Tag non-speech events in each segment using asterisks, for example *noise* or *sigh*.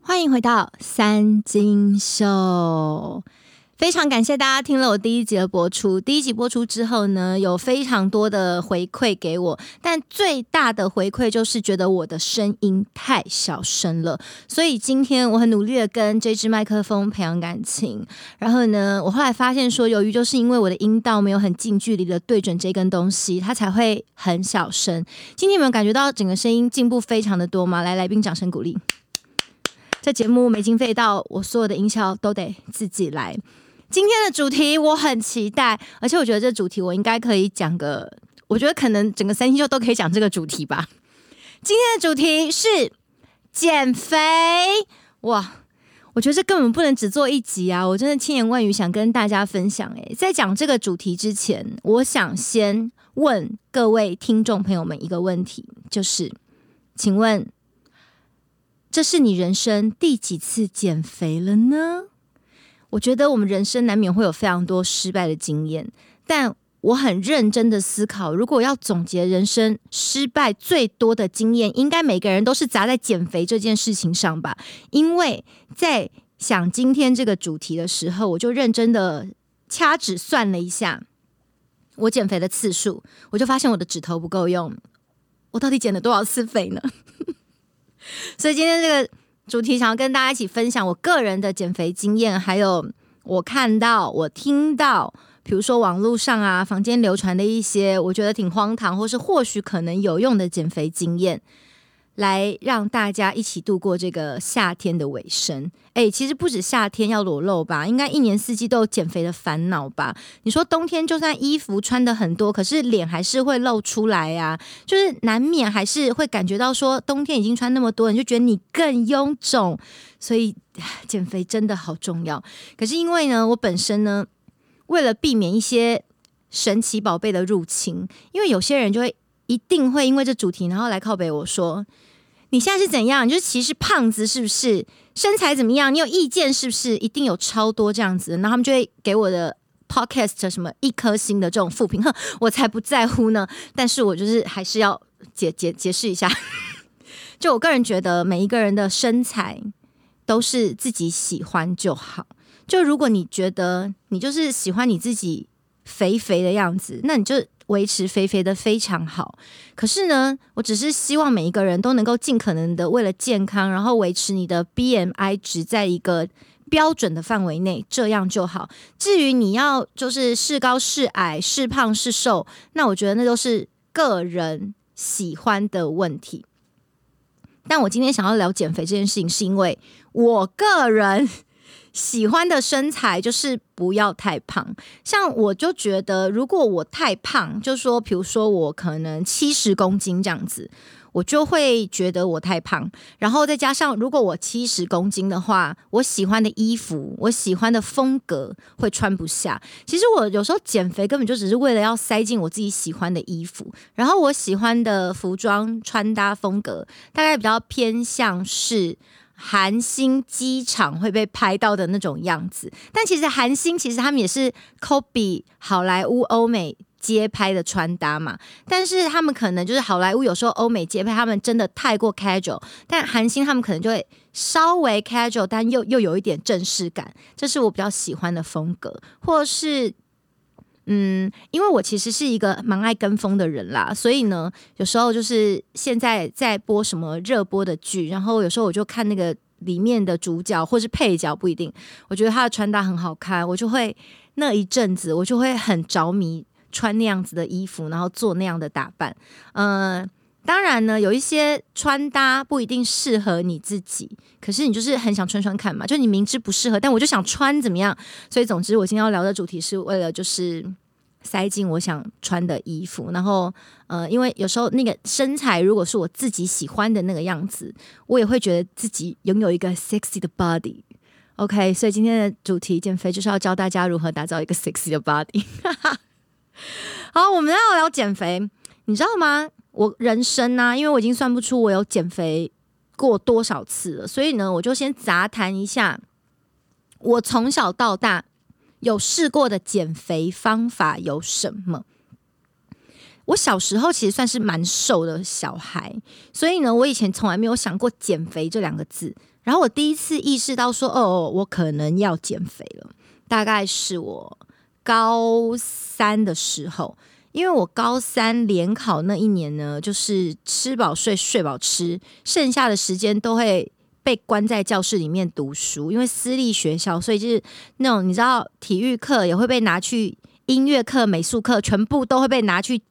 欢迎回到三金秀。非常感谢大家听了我第一集的播出。第一集播出之后呢，有非常多的回馈给我，但最大的回馈就是觉得我的声音太小声了。所以今天我很努力的跟这支麦克风培养感情。然后呢，我后来发现说，由于就是因为我的音道没有很近距离的对准这根东西，它才会很小声。今天有没有感觉到整个声音进步非常的多吗？来，来宾掌声鼓励。这节目没经费到，我所有的音效都得自己来。今天的主题我很期待，而且我觉得这主题我应该可以讲个，我觉得可能整个三星秀都可以讲这个主题吧。今天的主题是减肥，哇！我觉得这根本不能只做一集啊！我真的千言万语想跟大家分享。诶，在讲这个主题之前，我想先问各位听众朋友们一个问题，就是，请问这是你人生第几次减肥了呢？我觉得我们人生难免会有非常多失败的经验，但我很认真的思考，如果要总结人生失败最多的经验，应该每个人都是砸在减肥这件事情上吧？因为在想今天这个主题的时候，我就认真的掐指算了一下我减肥的次数，我就发现我的指头不够用，我到底减了多少次肥呢？*laughs* 所以今天这个。主题想要跟大家一起分享我个人的减肥经验，还有我看到、我听到，比如说网络上啊、房间流传的一些我觉得挺荒唐，或是或许可能有用的减肥经验。来让大家一起度过这个夏天的尾声。诶，其实不止夏天要裸露吧，应该一年四季都有减肥的烦恼吧？你说冬天就算衣服穿得很多，可是脸还是会露出来呀，就是难免还是会感觉到说冬天已经穿那么多，你就觉得你更臃肿。所以减肥真的好重要。可是因为呢，我本身呢，为了避免一些神奇宝贝的入侵，因为有些人就会一定会因为这主题，然后来靠北我说。你现在是怎样？就是歧视胖子是不是？身材怎么样？你有意见是不是？一定有超多这样子，然后他们就会给我的 podcast 什么一颗星的这种负评，哼，我才不在乎呢。但是我就是还是要解解解释一下，*laughs* 就我个人觉得，每一个人的身材都是自己喜欢就好。就如果你觉得你就是喜欢你自己肥肥的样子，那你就。维持肥肥的非常好，可是呢，我只是希望每一个人都能够尽可能的为了健康，然后维持你的 BMI 值在一个标准的范围内，这样就好。至于你要就是是高是矮、是胖是瘦，那我觉得那都是个人喜欢的问题。但我今天想要聊减肥这件事情，是因为我个人。喜欢的身材就是不要太胖，像我就觉得，如果我太胖，就说，比如说我可能七十公斤这样子，我就会觉得我太胖。然后再加上，如果我七十公斤的话，我喜欢的衣服，我喜欢的风格会穿不下。其实我有时候减肥根本就只是为了要塞进我自己喜欢的衣服，然后我喜欢的服装穿搭风格大概比较偏向是。韩星机场会被拍到的那种样子，但其实韩星其实他们也是 copy 好莱坞欧美街拍的穿搭嘛，但是他们可能就是好莱坞有时候欧美街拍他们真的太过 casual，但韩星他们可能就会稍微 casual，但又又有一点正式感，这是我比较喜欢的风格，或是。嗯，因为我其实是一个蛮爱跟风的人啦，所以呢，有时候就是现在在播什么热播的剧，然后有时候我就看那个里面的主角或是配角不一定，我觉得他的穿搭很好看，我就会那一阵子我就会很着迷穿那样子的衣服，然后做那样的打扮。嗯、当然呢，有一些穿搭不一定适合你自己，可是你就是很想穿穿看嘛，就你明知不适合，但我就想穿怎么样？所以总之，我今天要聊的主题是为了就是。塞进我想穿的衣服，然后呃，因为有时候那个身材如果是我自己喜欢的那个样子，我也会觉得自己拥有一个 sexy 的 body。OK，所以今天的主题减肥就是要教大家如何打造一个 sexy 的 body。*laughs* 好，我们要聊减肥，你知道吗？我人生呢、因为我已经算不出我有减肥过多少次了，所以呢，我就先杂谈一下我从小到大有试过的减肥方法有什么。我小时候其实算是蛮瘦的小孩，所以呢，我以前从来没有想过减肥这两个字。然后我第一次意识到说，哦，我可能要减肥了，大概是我高三的时候，因为我高三联考那一年呢，就是吃饱睡，睡饱吃，剩下的时间都会被关在教室里面读书，因为私立学校，所以就是那种你知道，体育课也会被拿去，音乐课、美术课全部都会被拿去。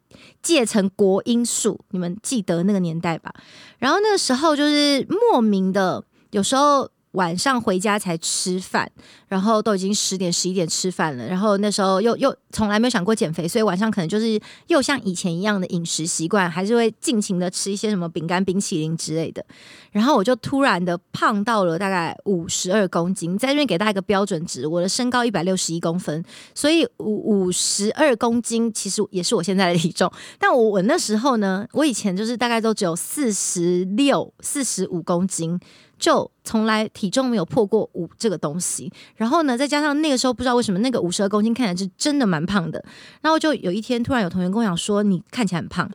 借成国音数，你们记得那个年代吧？然后那个时候就是莫名的，有时候。晚上回家才吃饭，然后都已经十点十一点吃饭了，然后那时候又又从来没有想过减肥，所以晚上可能就是又像以前一样的饮食习惯，还是会尽情的吃一些什么饼干、冰淇淋之类的。然后我就突然的胖到了大概五十二公斤，在这边给大家一个标准值，我的身高一百六十一公分，所以五五十二公斤其实也是我现在的体重。但我我那时候呢，我以前就是大概都只有四十六、四十五公斤。就从来体重没有破过五这个东西，然后呢，再加上那个时候不知道为什么那个五十二公斤看起来是真的蛮胖的，然后就有一天突然有同学跟我讲说，你看起来很胖，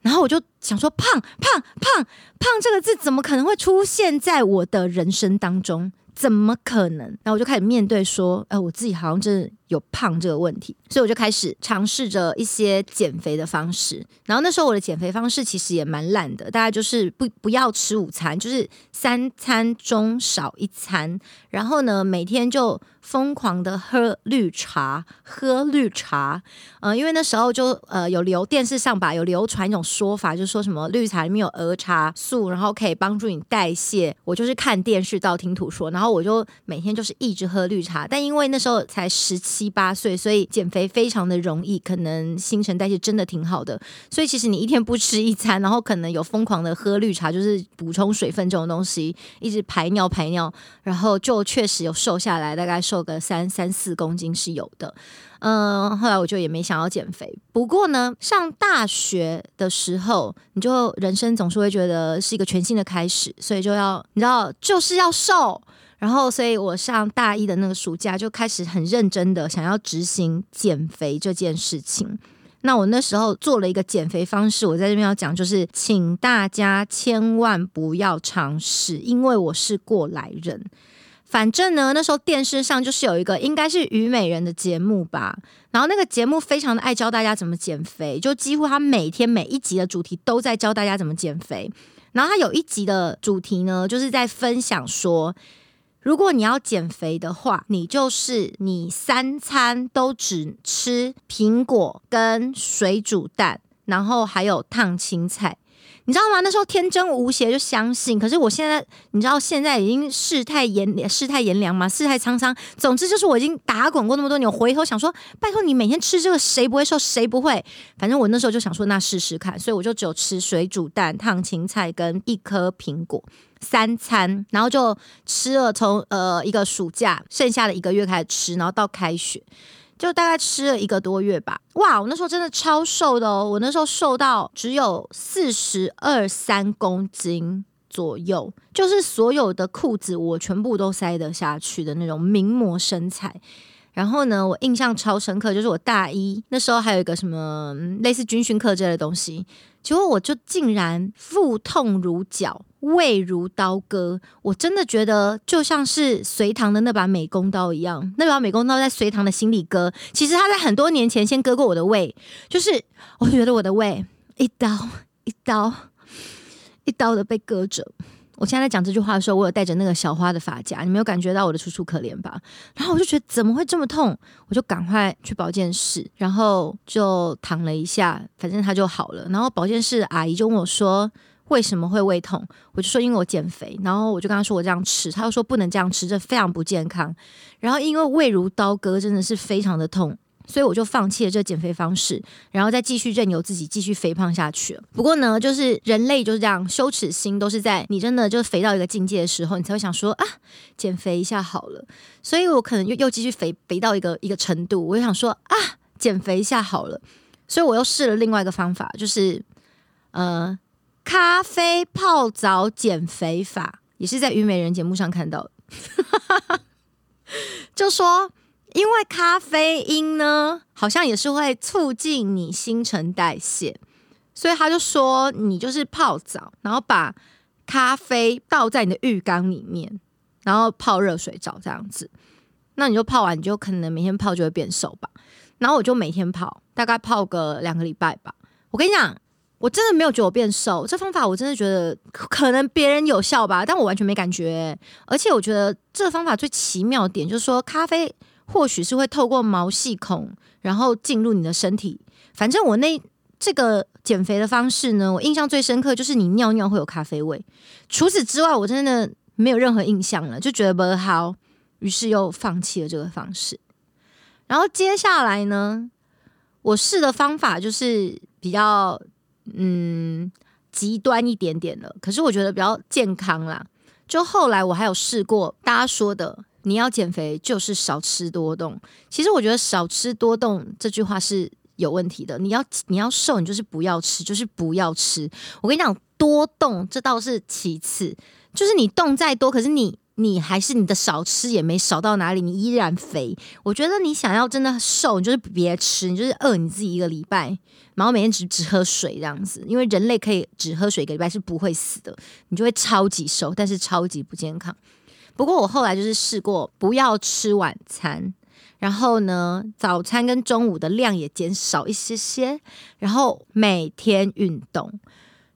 然后我就想说胖胖胖胖这个字怎么可能会出现在我的人生当中？怎么可能？然后我就开始面对说，哎，我自己好像真的有胖这个问题，所以我就开始尝试着一些减肥的方式。然后那时候我的减肥方式其实也蛮懒的，大概就是不不要吃午餐，就是三餐中少一餐，然后呢，每天就疯狂的喝绿茶，喝绿茶。嗯、呃，因为那时候就呃有流电视上吧，有流传一种说法，就是说什么绿茶里面有儿茶素，然后可以帮助你代谢。我就是看电视道听途说，然后然后我就每天就是一直喝绿茶，但因为那时候才十。七八岁，所以减肥非常的容易，可能新陈代谢真的挺好的。所以其实你一天不吃一餐，然后可能有疯狂的喝绿茶，就是补充水分这种东西，一直排尿排尿，然后就确实有瘦下来，大概瘦个三三四公斤是有的。嗯，后来我就也没想要减肥。不过呢，上大学的时候，你就人生总是会觉得是一个全新的开始，所以就要你知道，就是要瘦。然后，所以我上大一的那个暑假就开始很认真的想要执行减肥这件事情。那我那时候做了一个减肥方式，我在这边要讲，就是请大家千万不要尝试，因为我是过来人。反正呢，那时候电视上就是有一个应该是虞美人的节目吧，然后那个节目非常的爱教大家怎么减肥，就几乎他每天每一集的主题都在教大家怎么减肥。然后他有一集的主题呢，就是在分享说。如果你要减肥的话，你就是你三餐都只吃苹果跟水煮蛋，然后还有烫青菜。你知道吗？那时候天真无邪就相信，可是我现在，你知道现在已经世态炎世态炎凉嘛，世态沧桑。总之就是我已经打滚过那么多年，回头想说，拜托你每天吃这个，谁不会瘦？谁不会？反正我那时候就想说，那试试看，所以我就只有吃水煮蛋、烫青菜跟一颗苹果三餐，然后就吃了从呃一个暑假剩下的一个月开始吃，然后到开学。就大概吃了一个多月吧，哇！我那时候真的超瘦的哦，我那时候瘦到只有四十二三公斤左右，就是所有的裤子我全部都塞得下去的那种名模身材。然后呢，我印象超深刻，就是我大一那时候还有一个什么类似军训课之类的东西，结果我就竟然腹痛如绞。胃如刀割，我真的觉得就像是隋唐的那把美工刀一样，那把美工刀在隋唐的心里割。其实他在很多年前先割过我的胃，就是我觉得我的胃一刀一刀一刀的被割着。我现在在讲这句话的时候，我有带着那个小花的发夹，你没有感觉到我的楚楚可怜吧？然后我就觉得怎么会这么痛，我就赶快去保健室，然后就躺了一下，反正它就好了。然后保健室的阿姨就问我说。为什么会胃痛？我就说因为我减肥，然后我就跟他说我这样吃，他又说不能这样吃，这非常不健康。然后因为胃如刀割，真的是非常的痛，所以我就放弃了这减肥方式，然后再继续任由自己继续肥胖下去。不过呢，就是人类就是这样，羞耻心都是在你真的就肥到一个境界的时候，你才会想说啊，减肥一下好了。所以我可能又又继续肥肥到一个一个程度，我就想说啊，减肥一下好了。所以我又试了另外一个方法，就是呃。咖啡泡澡减肥法，也是在虞美人节目上看到的，*laughs* 就说因为咖啡因呢，好像也是会促进你新陈代谢，所以他就说你就是泡澡，然后把咖啡倒在你的浴缸里面，然后泡热水澡这样子，那你就泡完，你就可能每天泡就会变瘦吧。然后我就每天泡，大概泡个两个礼拜吧。我跟你讲，我真的没有觉得我变瘦，这方法我真的觉得可能别人有效吧，但我完全没感觉。而且我觉得这个方法最奇妙的点就是说，咖啡或许是会透过毛细孔，然后进入你的身体。反正我那这个减肥的方式呢，我印象最深刻就是你尿尿会有咖啡味。除此之外，我真的没有任何印象了，就觉得不好，于是又放弃了这个方式。然后接下来呢，我试的方法就是比较嗯极端一点点了，可是我觉得比较健康啦。就后来我还有试过大家说的，你要减肥就是少吃多动。其实我觉得少吃多动这句话是有问题的。你要你要瘦，你就是不要吃，就是不要吃。我跟你讲，多动这倒是其次，就是你动再多，可是你。你还是你的少吃也没少到哪里，你依然肥。我觉得你想要真的瘦，你就是别吃，你就是饿你自己一个礼拜，然后每天只只喝水这样子。因为人类可以只喝水一个礼拜是不会死的，你就会超级瘦，但是超级不健康。不过我后来就是试过不要吃晚餐，然后呢，早餐跟中午的量也减少一些些，然后每天运动。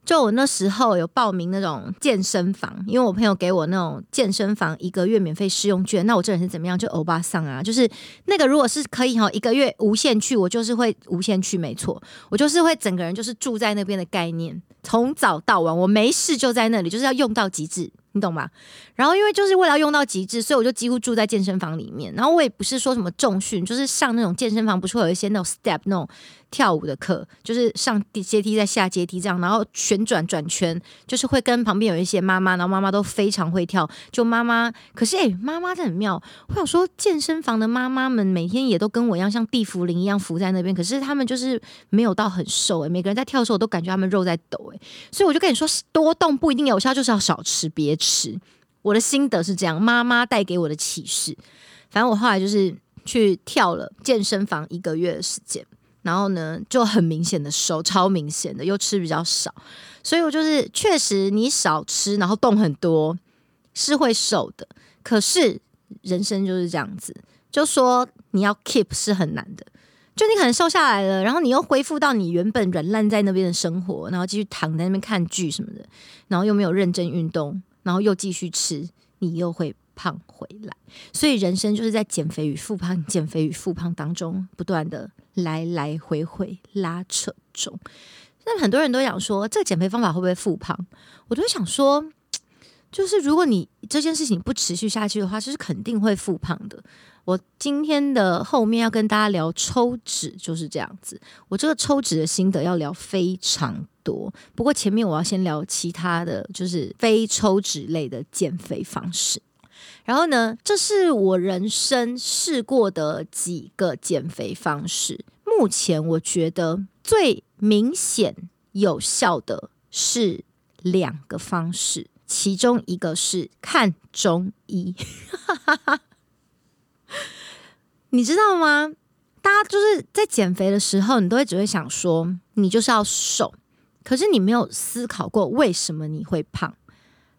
就我那时候有报名那种健身房，因为我朋友给我那种健身房一个月免费试用券。那我这人是怎么样？就欧巴桑啊，就是那个如果是可以哈，一个月无限去，我就是会无限去，没错，我就是会整个人就是住在那边的概念，从早到晚，我没事就在那里，就是要用到极致。你懂吗？然后因为就是为了用到极致，所以我就几乎住在健身房里面。然后我也不是说什么重训，就是上那种健身房，不是会有一些那种 step 那种跳舞的课，就是上阶梯再下阶梯这样，然后旋转转圈，就是会跟旁边有一些妈妈，然后妈妈都非常会跳。就妈妈，可是诶，妈妈这很妙。我想说，健身房的妈妈们每天也都跟我一样，像地茯苓一样浮在那边，可是他们就是没有到很瘦诶，每个人在跳的时候，我都感觉他们肉在抖诶。所以我就跟你说，多动不一定有效，就是要少吃，别吃。我的心得是这样，妈妈带给我的启示。反正我后来就是去跳了健身房一个月的时间，然后呢就很明显的瘦，超明显的，又吃比较少。所以我就是确实你少吃，然后动很多是会瘦的。可是人生就是这样子，就说你要 keep 是很难的。就你可能瘦下来了，然后你又恢复到你原本软烂在那边的生活，然后继续躺在那边看剧什么的，然后又没有认真运动。然后又继续吃，你又会胖回来。所以人生就是在减肥与复胖、减肥与复胖当中不断的来来回回拉扯中。那很多人都想说，这个减肥方法会不会复胖？我都想说，就是如果你这件事情不持续下去的话，就是肯定会复胖的。我今天的后面要跟大家聊抽脂，就是这样子。我这个抽脂的心得要聊非常多，不过前面我要先聊其他的就是非抽脂类的减肥方式。然后呢，这是我人生试过的几个减肥方式，目前我觉得最明显有效的是两个方式，其中一个是看中医。*laughs* 你知道吗？大家就是在减肥的时候，你都会只会想说，你就是要瘦，可是你没有思考过为什么你会胖。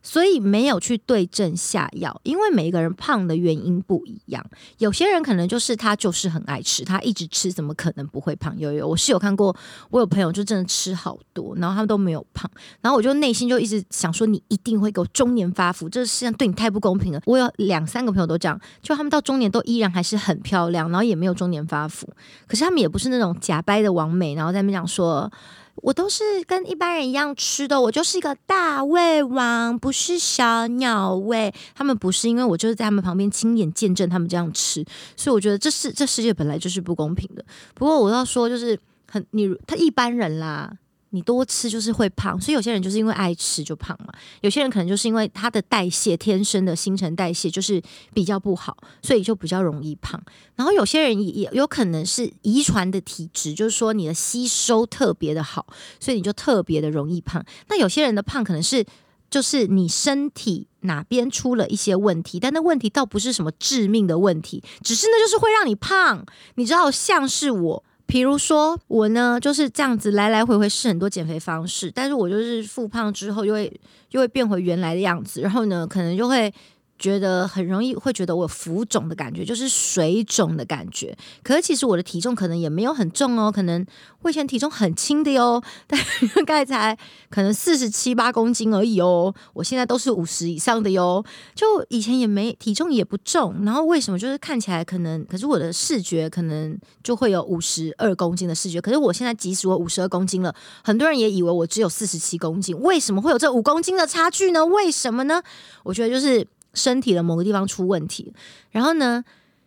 所以没有去对症下药，因为每一个人胖的原因不一样。有些人可能就是他就是很爱吃，他一直吃，怎么可能不会胖？有有，我是有看过，我有朋友就真的吃好多，然后他们都没有胖。然后我就内心就一直想说，你一定会给我中年发福，这世上对你太不公平了。我有两三个朋友都这样，就他们到中年都依然还是很漂亮，然后也没有中年发福。可是他们也不是那种假掰的完美，然后在那边讲说。我都是跟一般人一样吃的，我就是一个大胃王，不是小鸟胃。他们不是，因为我就是在他们旁边亲眼见证他们这样吃，所以我觉得这是这世界本来就是不公平的。不过我要说，就是很你他一般人啦，你多吃就是会胖，所以有些人就是因为爱吃就胖嘛。有些人可能就是因为他的代谢天生的新陈代谢就是比较不好，所以就比较容易胖。然后有些人也有可能是遗传的体质，就是说你的吸收特别的好，所以你就特别的容易胖。那有些人的胖可能是就是你身体哪边出了一些问题，但那问题倒不是什么致命的问题，只是那就是会让你胖。你知道，像是我。比如说我呢，就是这样子来来回回试很多减肥方式，但是我就是复胖之后又会又会变回原来的样子，然后呢，可能就会。觉得很容易会觉得我浮肿的感觉，就是水肿的感觉。可是其实我的体重可能也没有很重哦，可能我以前体重很轻的哟，大概才可能四十七八公斤而已哦。我现在都是五十以上的哟，就以前也没体重也不重，然后为什么就是看起来可能，可是我的视觉可能就会有五十二公斤的视觉。可是我现在即使我五十二公斤了，很多人也以为我只有四十七公斤。为什么会有这五公斤的差距呢？为什么呢？我觉得就是。身体的某个地方出问题，然后呢，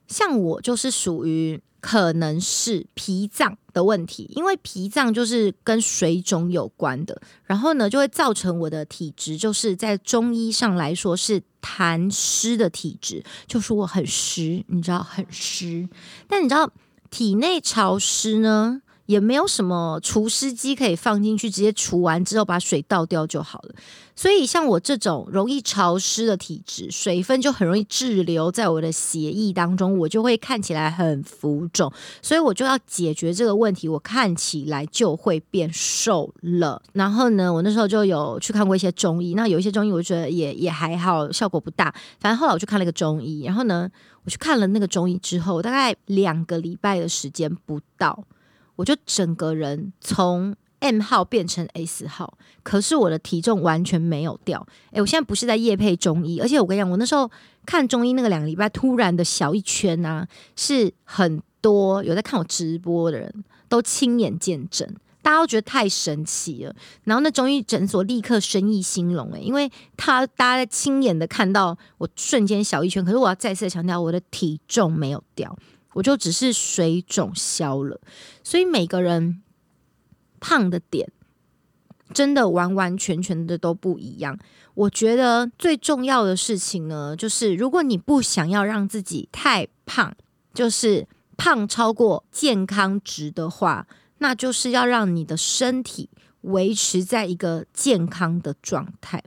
像我就是属于可能是脾脏的问题，因为脾脏就是跟水肿有关的，然后呢，就会造成我的体质，就是在中医上来说是痰湿的体质，就是我很湿，你知道很湿，但你知道体内潮湿呢？也没有什么除湿机可以放进去，直接除完之后把水倒掉就好了。所以像我这种容易潮湿的体质，水分就很容易滞留在我的血液当中，我就会看起来很浮肿。所以我就要解决这个问题，我看起来就会变瘦了。然后呢，我那时候就有去看过一些中医，那有一些中医我觉得也也还好，效果不大。反正后来我去看了一个中医，然后呢，我去看了那个中医之后，大概两个礼拜的时间不到。我就整个人从 M 号变成 S 号，可是我的体重完全没有掉。诶，我现在不是在夜配中医，而且我跟你讲，我那时候看中医那个两个礼拜，突然的小一圈、啊，是很多有在看我直播的人都亲眼见证，大家都觉得太神奇了。然后那中医诊所立刻生意兴隆，诶，因为他大家在亲眼的看到我瞬间小一圈，可是我要再次强调，我的体重没有掉。我就只是水肿消了，所以每个人胖的点真的完完全全的都不一样。我觉得最重要的事情呢，就是如果你不想要让自己太胖，就是胖超过健康值的话，那就是要让你的身体维持在一个健康的状态，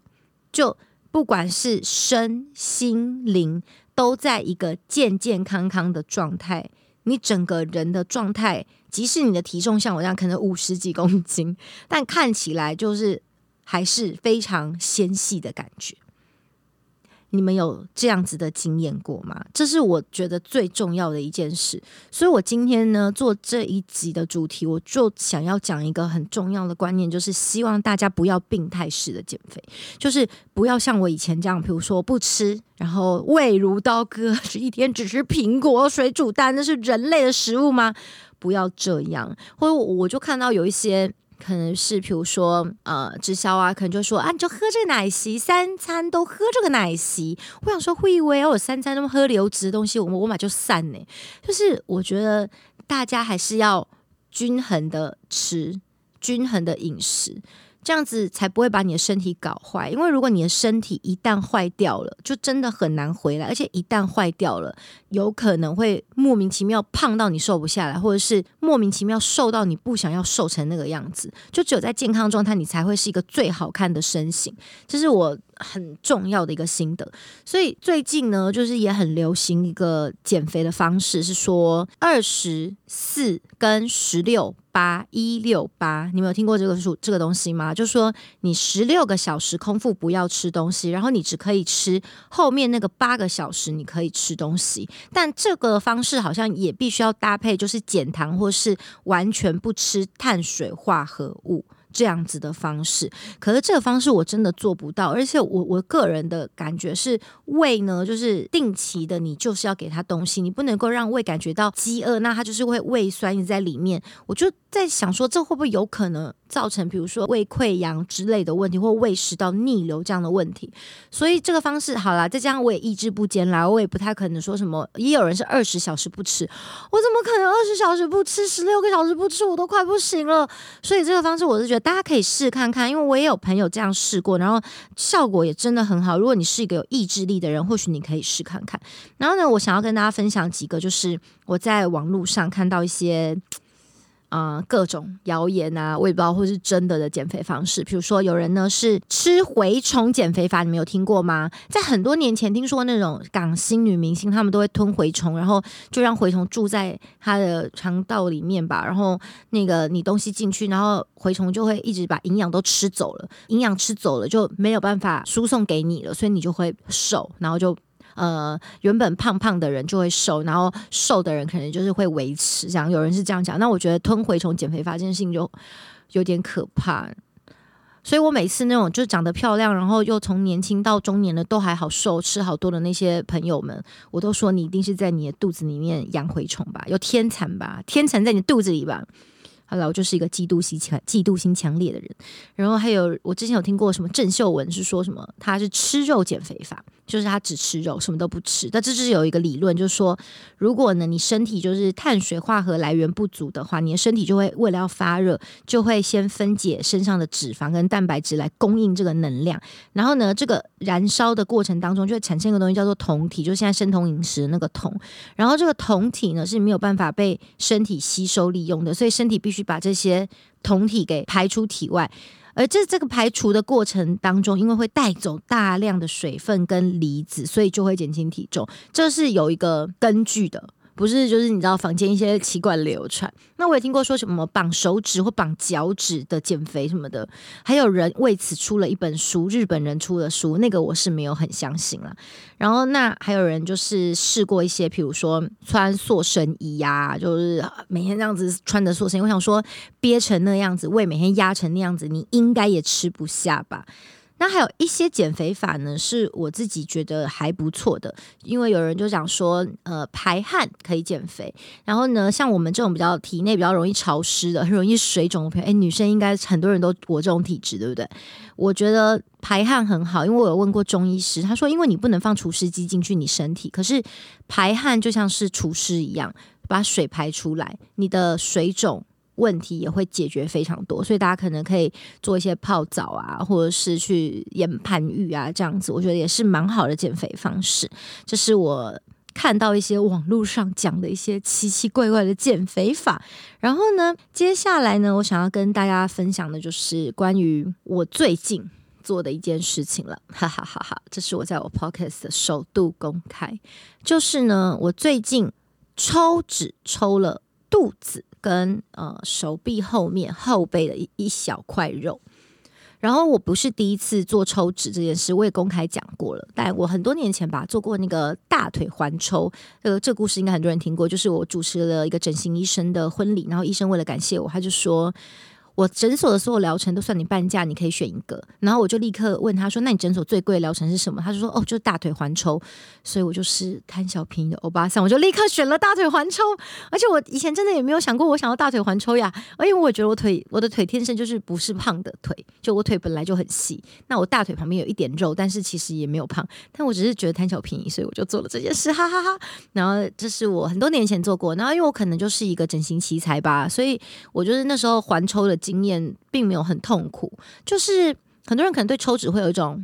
就不管是身心灵。都在一个健健康康的状态，你整个人的状态，即使你的体重像我这样，可能五十几公斤，但看起来就是还是非常纤细的感觉。你们有这样子的经验过吗？这是我觉得最重要的一件事。所以我今天呢，做这一集的主题，我就想要讲一个很重要的观念，就是希望大家不要病态式的减肥，就是不要像我以前这样，比如说不吃，然后胃如刀割，*laughs* 一天只吃苹果、水煮蛋，那是人类的食物吗？不要这样。或者我就看到有一些。可能是比如说呃直销啊，可能就说啊，你就喝这个奶昔，三餐都喝这个奶昔。我想说，会以为我三餐都喝流质的东西，我我买就散呢。就是我觉得大家还是要均衡的吃，均衡的饮食。这样子才不会把你的身体搞坏，因为如果你的身体一旦坏掉了，就真的很难回来。而且一旦坏掉了，有可能会莫名其妙胖到你瘦不下来，或者是莫名其妙瘦到你不想要瘦成那个样子。就只有在健康状态，你才会是一个最好看的身形。这是我很重要的一个心得。所以最近呢，就是也很流行一个减肥的方式，是说二十四跟十六。八一六八，你们有听过这个数这个东西吗？就是说你十六个小时空腹不要吃东西，然后你只可以吃后面那个八个小时你可以吃东西，但这个方式好像也必须要搭配，就是减糖或是完全不吃碳水化合物。这样子的方式，可是这个方式我真的做不到，而且我我个人的感觉是，胃呢就是定期的，你就是要给他东西，你不能够让胃感觉到饥饿，那他就是会胃酸一直在里面。我就在想说，这会不会有可能造成，比如说胃溃疡之类的问题，或胃食道逆流这样的问题？所以这个方式好啦，再加上我也意志不坚啦，我也不太可能说什么。也有人是二十小时不吃，我怎么可能二十小时不吃，十六个小时不吃，我都快不行了。所以这个方式我是觉得。大家可以试看看，因为我也有朋友这样试过，然后效果也真的很好。如果你是一个有意志力的人，或许你可以试看看。然后呢，我想要跟大家分享几个，就是我在网络上看到一些。啊、各种谣言啊，我也不知道或是真的的减肥方式。比如说，有人呢是吃蛔虫减肥法，你们有听过吗？在很多年前，听说那种港星女明星，她们都会吞蛔虫，然后就让蛔虫住在她的肠道里面吧。然后那个你东西进去，然后蛔虫就会一直把营养都吃走了，营养吃走了就没有办法输送给你了，所以你就会瘦，然后就。呃，原本胖胖的人就会瘦，然后瘦的人可能就是会维持这样。有人是这样讲，那我觉得吞蛔虫减肥法这件事情就有点可怕。所以我每次那种就长得漂亮，然后又从年轻到中年的都还好瘦，吃好多的那些朋友们，我都说你一定是在你的肚子里面养蛔虫吧，有天蚕吧，天蚕在你肚子里吧。好了我就是一个嫉妒心强、嫉妒心强烈的人。然后还有，我之前有听过什么郑秀文是说什么，他是吃肉减肥法，就是他只吃肉，什么都不吃。但这就是有一个理论，就是说，如果呢你身体就是碳水化合来源不足的话，你的身体就会为了要发热，就会先分解身上的脂肪跟蛋白质来供应这个能量。然后呢，这个燃烧的过程当中就会产生一个东西叫做酮体，就是现在生酮饮食的那个酮。然后这个酮体呢是没有办法被身体吸收利用的，所以身体必须。把这些酮体给排出体外，而这这个排除的过程当中，因为会带走大量的水分跟离子，所以就会减轻体重，这是有一个根据的。不是，就是你知道坊间一些奇怪流传。那我也听过说什么绑手指或绑脚趾的减肥什么的，还有人为此出了一本书，日本人出的书，那个我是没有很相信了。然后那还有人就是试过一些，比如说穿塑身衣呀、啊，就是每天这样子穿的塑身衣，我想说憋成那样子，胃每天压成那样子，你应该也吃不下吧。那还有一些减肥法呢，是我自己觉得还不错的，因为有人就讲说，呃，排汗可以减肥。然后呢，像我们这种比较体内比较容易潮湿的、很 *laughs* 容易水肿的朋友，哎，女生应该很多人都我这种体质，对不对？我觉得排汗很好，因为我有问过中医师，他说，因为你不能放除湿机进去你身体，可是排汗就像是除湿一样，把水排出来，你的水肿。问题也会解决非常多，所以大家可能可以做一些泡澡啊，或者是去岩盘浴啊，这样子，我觉得也是蛮好的减肥方式。这是我看到一些网络上讲的一些奇奇怪怪的减肥法。然后呢，接下来呢，我想要跟大家分享的就是关于我最近做的一件事情了，*laughs* 哈哈哈哈！这是我在我 podcast 的首度公开，就是呢，我最近抽脂抽了肚子。跟呃手臂后面后背的一一小块肉，然后我不是第一次做抽脂这件事，我也公开讲过了。但我很多年前吧做过那个大腿环抽，呃，这个故事应该很多人听过，就是我主持了一个整形医生的婚礼，然后医生为了感谢我，他就说。我诊所的所有疗程都算你半价，你可以选一个。然后我就立刻问他说：“那你诊所最贵的疗程是什么？”他就说：“哦，就是大腿环抽。”所以我就是贪小便宜的欧巴桑，我就立刻选了大腿环抽。而且我以前真的也没有想过我想要大腿环抽呀，因为我觉得我腿我的腿天生就是不是胖的腿，就我腿本来就很细。那我大腿旁边有一点肉，但是其实也没有胖。但我只是觉得贪小便宜，所以我就做了这件事，哈哈哈哈。然后这是我很多年前做过，然后因为我可能就是一个整形奇才吧，所以我就是那时候环抽的。经验并没有很痛苦，就是很多人可能对抽脂会有一种。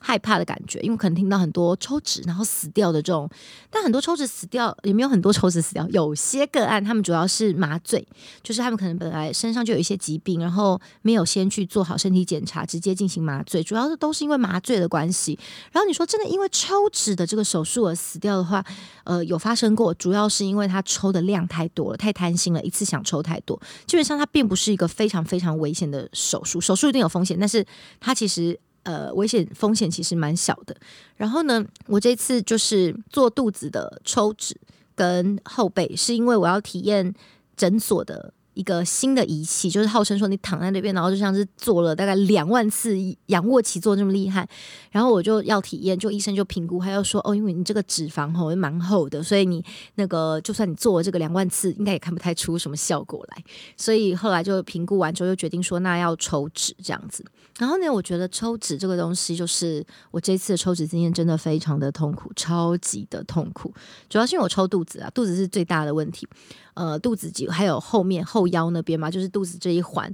害怕的感觉，因为可能听到很多抽脂然后死掉的这种，但很多抽脂死掉也没有很多抽脂死掉，有些个案他们主要是麻醉，就是他们可能本来身上就有一些疾病，然后没有先去做好身体检查，直接进行麻醉，主要是都是因为麻醉的关系。然后你说真的因为抽脂的这个手术而死掉的话，呃，有发生过，主要是因为他抽的量太多了，太贪心了，一次想抽太多，基本上它并不是一个非常非常危险的手术，手术一定有风险，但是它其实。呃，危险风险其实蛮小的。然后呢，我这次就是做肚子的抽脂跟后背，是因为我要体验诊所的。一个新的仪器，就是号称说你躺在那边，然后就像是做了大概两万次仰卧起坐这么厉害，然后我就要体验，就医生就评估，他又说哦，因为你这个脂肪吼蛮厚的，所以你那个就算你做了这个两万次，应该也看不太出什么效果来，所以后来就评估完之后，就决定说那要抽脂这样子。然后呢，我觉得抽脂这个东西，就是我这次的抽脂经验真的非常的痛苦，超级的痛苦，主要是因为我抽肚子啊，肚子是最大的问题。呃，肚子肌还有后面后腰那边嘛，就是肚子这一环，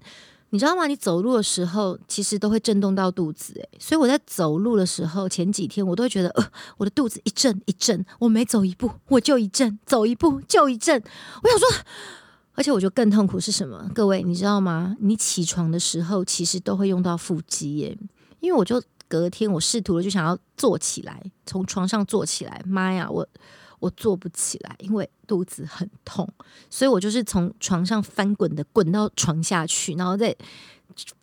你知道吗？你走路的时候，其实都会震动到肚子，诶，所以我在走路的时候，前几天我都会觉得，呃，我的肚子一震一震，我每走一步我就一震，走一步就一震。我想说，而且我觉得更痛苦是什么？各位，你知道吗？你起床的时候，其实都会用到腹肌耶，因为我就隔天我试图了，就想要坐起来，从床上坐起来，妈呀，我。我坐不起来，因为肚子很痛，所以我就是从床上翻滚的滚到床下去，然后再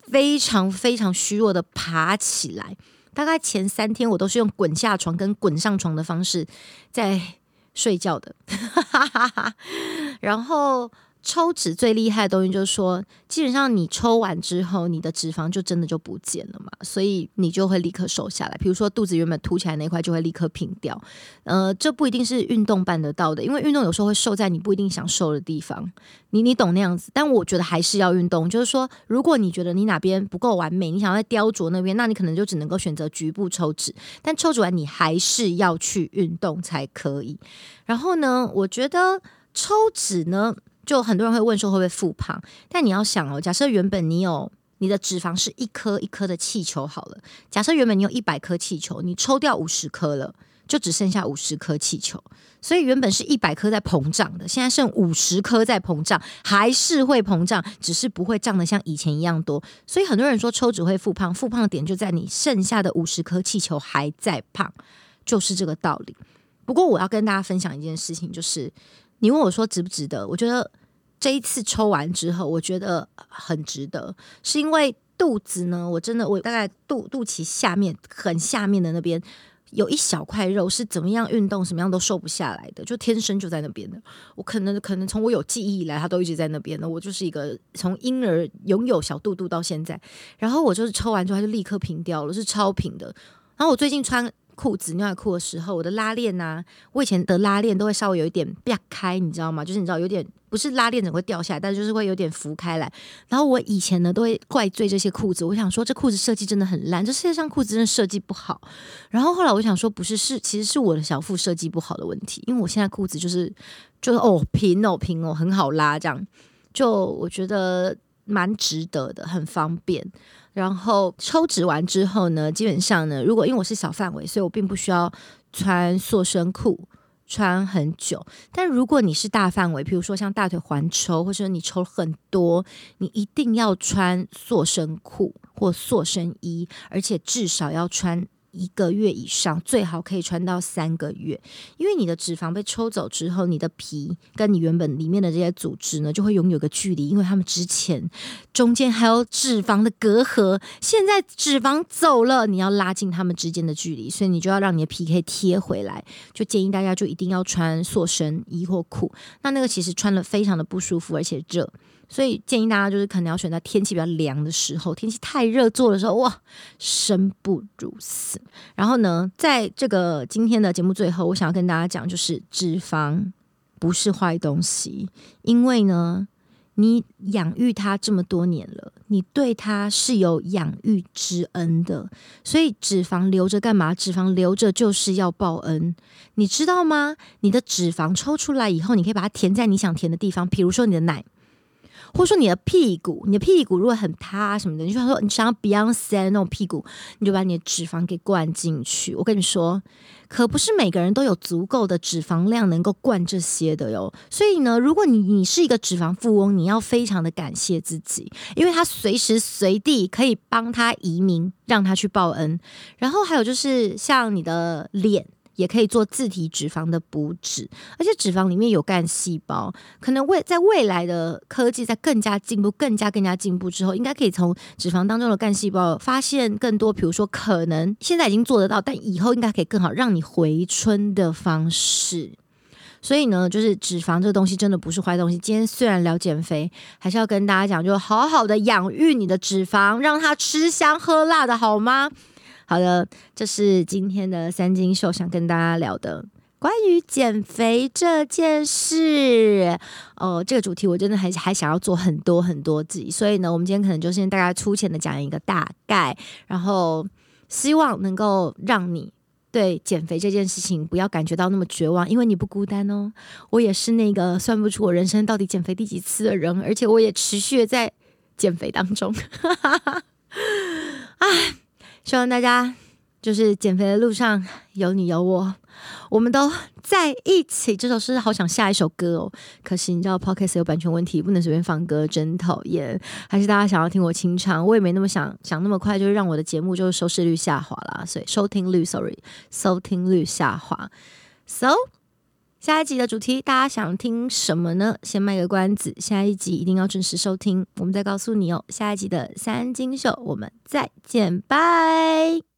非常非常虚弱的爬起来。大概前三天我都是用滚下床跟滚上床的方式在睡觉的，*laughs* 然后。抽脂最厉害的东西就是说，基本上你抽完之后，你的脂肪就真的就不见了嘛，所以你就会立刻瘦下来。比如说肚子原本凸起来那块就会立刻平掉。呃，这不一定是运动办得到的，因为运动有时候会瘦在你不一定想瘦的地方。你你懂那样子，但我觉得还是要运动。就是说，如果你觉得你哪边不够完美，你想要再雕琢那边，那你可能就只能够选择局部抽脂。但抽脂完，你还是要去运动才可以。然后呢，我觉得抽脂呢。就很多人会问说会不会复胖，但你要想哦，假设原本你有你的脂肪是一颗一颗的气球好了，假设原本你有一百颗气球，你抽掉五十颗了，就只剩下五十颗气球，所以原本是一百颗在膨胀的，现在剩五十颗在膨胀，还是会膨胀，只是不会胀得像以前一样多。所以很多人说抽脂会复胖，复胖的点就在你剩下的五十颗气球还在胖，就是这个道理。不过我要跟大家分享一件事情，就是。你问我说值不值得？我觉得这一次抽完之后，我觉得很值得，是因为肚子呢，我真的我大概肚肚脐下面很下面的那边有一小块肉，是怎么样运动什么样都瘦不下来的，就天生就在那边的。我可能可能从我有记忆以来，它都一直在那边的。我就是一个从婴儿拥有小肚肚到现在，然后我就是抽完之后它就立刻平掉了，是超平的。然后我最近穿。裤子、牛仔裤的时候，我的拉链呐、啊，我以前的拉链都会稍微有一点裂开，你知道吗？就是你知道有点不是拉链怎么会掉下来，但是就是会有点浮开来。然后我以前呢都会怪罪这些裤子，我想说这裤子设计真的很烂，这世界上裤子真的设计不好。然后后来我想说不是，是其实是我的小腹设计不好的问题，因为我现在裤子就是就是哦平哦平哦很好拉，这样就我觉得蛮值得的，很方便。然后抽脂完之后呢，基本上呢，如果因为我是小范围，所以我并不需要穿塑身裤穿很久。但如果你是大范围，比如说像大腿环抽，或者你抽很多，你一定要穿塑身裤或塑身衣，而且至少要穿。一个月以上，最好可以穿到三个月，因为你的脂肪被抽走之后，你的皮跟你原本里面的这些组织呢，就会拥有个距离，因为他们之前中间还有脂肪的隔阂，现在脂肪走了，你要拉近他们之间的距离，所以你就要让你的皮可以贴回来，就建议大家就一定要穿塑身衣或裤，那那个其实穿了非常的不舒服，而且热。所以建议大家就是可能要选在天气比较凉的时候，天气太热做的时候，哇，生不如死。然后呢，在这个今天的节目最后，我想要跟大家讲，就是脂肪不是坏东西，因为呢，你养育它这么多年了，你对它是有养育之恩的。所以脂肪留着干嘛？脂肪留着就是要报恩，你知道吗？你的脂肪抽出来以后，你可以把它填在你想填的地方，比如说你的奶。或者说你的屁股，你的屁股如果很塌什么的，你就想说你想要 Beyonce 那种屁股，你就把你的脂肪给灌进去。我跟你说，可不是每个人都有足够的脂肪量能够灌这些的哟。所以呢，如果你你是一个脂肪富翁，你要非常的感谢自己，因为他随时随地可以帮他移民，让他去报恩。然后还有就是像你的脸。也可以做自体脂肪的补脂，而且脂肪里面有干细胞，可能未在未来的科技在更加进步、更加更加进步之后，应该可以从脂肪当中的干细胞发现更多，比如说可能现在已经做得到，但以后应该可以更好让你回春的方式。所以呢，就是脂肪这个东西真的不是坏东西。今天虽然聊减肥，还是要跟大家讲，就好好的养育你的脂肪，让它吃香喝辣的好吗？好的，这是今天的三金秀想跟大家聊的关于减肥这件事。哦，这个主题我真的还还想要做很多很多集，所以呢，我们今天可能就先大概粗浅的讲一个大概，然后希望能够让你对减肥这件事情不要感觉到那么绝望，因为你不孤单哦。我也是那个算不出我人生到底减肥第几次的人，而且我也持续在。减肥当中。*laughs* 哎，希望大家就是减肥的路上有你有我，我们都在一起。这首诗好想下一首歌哦，可惜你知道 p o c k e t 有版权问题，不能随便放歌，真讨厌。还是大家想要听我清唱，我也没那么想想那么快，就是让我的节目就是收视率下滑啦，所以收听率，sorry，收听率下滑。So。下一集的主题，大家想听什么呢？先卖个关子，下一集一定要准时收听，我们再告诉你哦。下一集的三金秀，我们再见，拜。